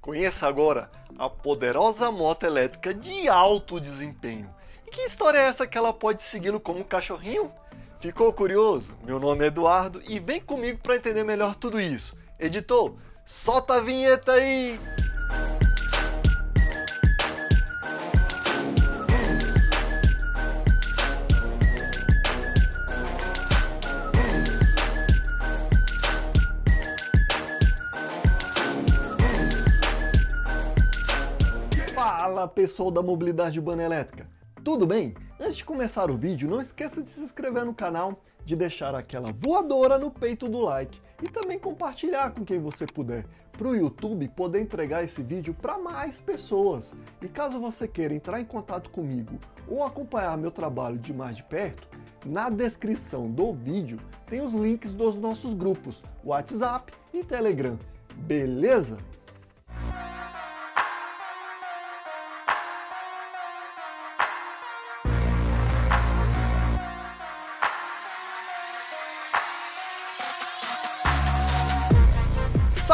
Conheça agora a poderosa moto elétrica de alto desempenho. E que história é essa que ela pode segui-lo como um cachorrinho? Ficou curioso? Meu nome é Eduardo e vem comigo para entender melhor tudo isso. Editor, solta a vinheta aí! Fala pessoal da mobilidade urbana elétrica, tudo bem? Antes de começar o vídeo, não esqueça de se inscrever no canal, de deixar aquela voadora no peito do like e também compartilhar com quem você puder, para o YouTube poder entregar esse vídeo para mais pessoas. E caso você queira entrar em contato comigo ou acompanhar meu trabalho de mais de perto, na descrição do vídeo tem os links dos nossos grupos WhatsApp e Telegram. Beleza?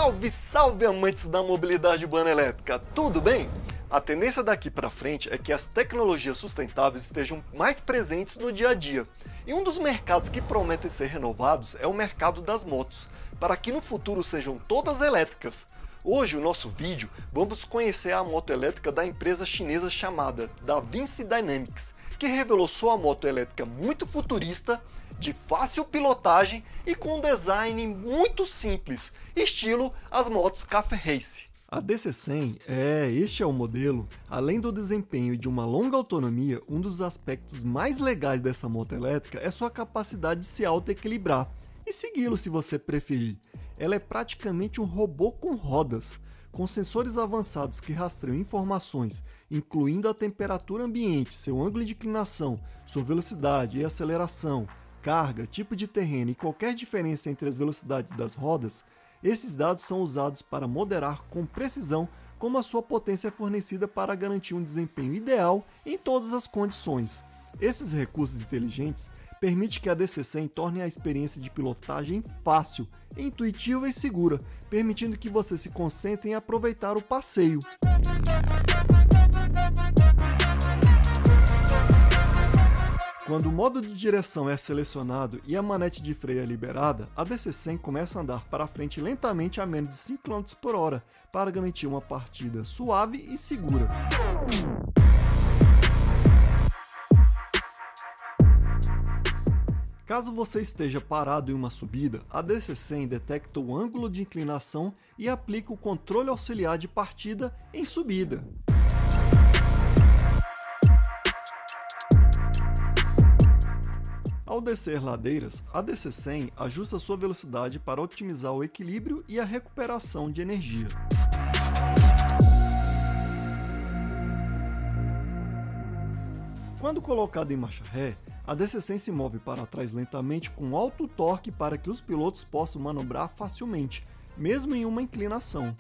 Salve, salve amantes da mobilidade urbana elétrica, tudo bem? A tendência daqui para frente é que as tecnologias sustentáveis estejam mais presentes no dia a dia. E um dos mercados que prometem ser renovados é o mercado das motos, para que no futuro sejam todas elétricas. Hoje, o nosso vídeo, vamos conhecer a moto elétrica da empresa chinesa chamada DaVinci Dynamics, que revelou sua moto elétrica muito futurista de fácil pilotagem e com um design muito simples, estilo as motos Café Race. A DC100 é, este é o modelo, além do desempenho e de uma longa autonomia, um dos aspectos mais legais dessa moto elétrica é sua capacidade de se auto-equilibrar e segui-lo se você preferir. Ela é praticamente um robô com rodas, com sensores avançados que rastreiam informações, incluindo a temperatura ambiente, seu ângulo de inclinação, sua velocidade e aceleração, carga, tipo de terreno e qualquer diferença entre as velocidades das rodas, esses dados são usados para moderar com precisão como a sua potência é fornecida para garantir um desempenho ideal em todas as condições. Esses recursos inteligentes permitem que a DC100 torne a experiência de pilotagem fácil, intuitiva e segura, permitindo que você se concentre em aproveitar o passeio. Quando o modo de direção é selecionado e a manete de freio é liberada, a DC100 começa a andar para frente lentamente a menos de 5 km por hora, para garantir uma partida suave e segura. Caso você esteja parado em uma subida, a DC100 detecta o ângulo de inclinação e aplica o controle auxiliar de partida em subida. Ao descer ladeiras, a DC100 ajusta sua velocidade para otimizar o equilíbrio e a recuperação de energia. Quando colocada em marcha ré, a DC100 se move para trás lentamente com alto torque para que os pilotos possam manobrar facilmente, mesmo em uma inclinação.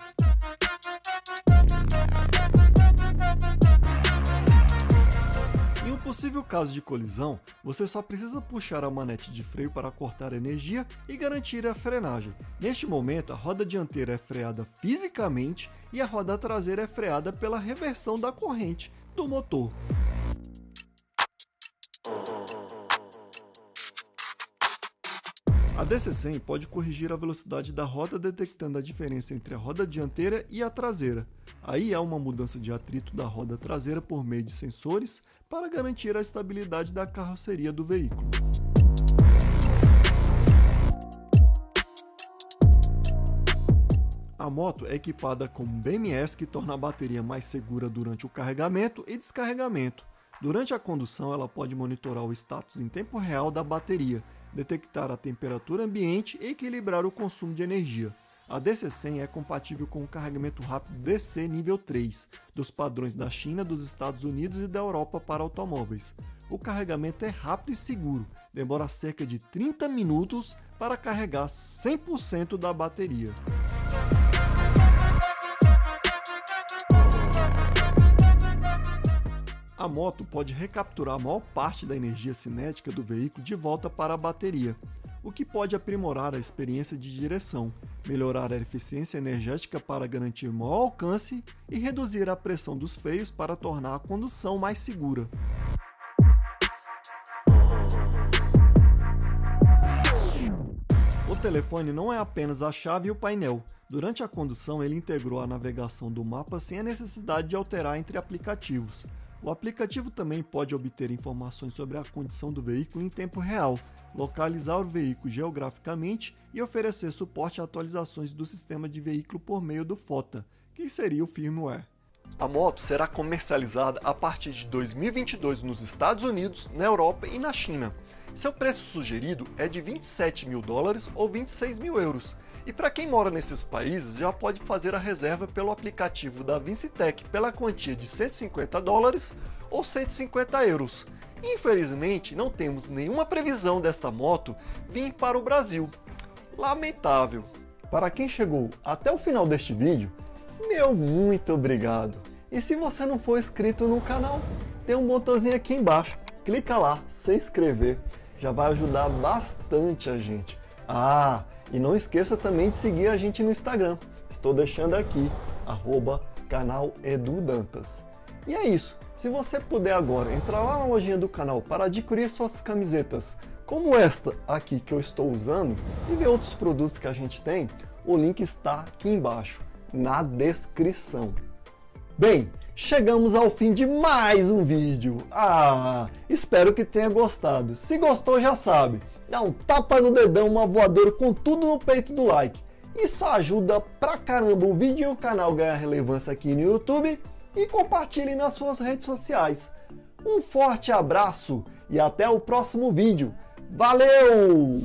Possível caso de colisão, você só precisa puxar a manete de freio para cortar energia e garantir a frenagem. Neste momento, a roda dianteira é freada fisicamente e a roda traseira é freada pela reversão da corrente do motor. A DC100 pode corrigir a velocidade da roda detectando a diferença entre a roda dianteira e a traseira. Aí há uma mudança de atrito da roda traseira por meio de sensores para garantir a estabilidade da carroceria do veículo. A moto é equipada com um BMS que torna a bateria mais segura durante o carregamento e descarregamento. Durante a condução, ela pode monitorar o status em tempo real da bateria, detectar a temperatura ambiente e equilibrar o consumo de energia. A DC100 é compatível com o carregamento rápido DC nível 3, dos padrões da China, dos Estados Unidos e da Europa para automóveis. O carregamento é rápido e seguro, demora cerca de 30 minutos para carregar 100% da bateria. A moto pode recapturar a maior parte da energia cinética do veículo de volta para a bateria. o que pode aprimorar a experiência de direção, melhorar a eficiência energética para garantir maior alcance e reduzir a pressão dos freios para tornar a condução mais segura. O telefone não é apenas a chave e o painel. Durante a condução, ele integrou a navegação do mapa sem a necessidade de alterar entre aplicativos. O aplicativo também pode obter informações sobre a condição do veículo em tempo real, localizar o veículo geograficamente e oferecer suporte a atualizações do sistema de veículo por meio do FOTA, que seria o firmware. A moto será comercializada a partir de 2022 nos Estados Unidos, na Europa e na China. Seu preço sugerido é de 27 mil dólares ou 26 mil euros. E para quem mora nesses países, já pode fazer a reserva pelo aplicativo da Vincitec pela quantia de 150 dólares ou 150 euros. Infelizmente, não temos nenhuma previsão desta moto vir para o Brasil. Lamentável. Para quem chegou até o final deste vídeo, meu muito obrigado. E se você não for inscrito no canal, tem um botãozinho aqui embaixo. Clica lá, se inscrever já vai ajudar bastante a gente. Ah, e não esqueça também de seguir a gente no Instagram. Estou deixando aqui, arroba canal Edu Dantas. E é isso. Se você puder agora entrar lá na lojinha do canal para adquirir suas camisetas, como esta aqui que eu estou usando, e ver outros produtos que a gente tem, o link está aqui embaixo, na descrição. Bem, chegamos ao fim de mais um vídeo. Ah, espero que tenha gostado. Se gostou, já sabe, dá um tapa no dedão, uma voadora com tudo no peito do like. Isso ajuda pra caramba o vídeo e o canal ganhar relevância aqui no YouTube e compartilhe nas suas redes sociais. Um forte abraço e até o próximo vídeo. Valeu!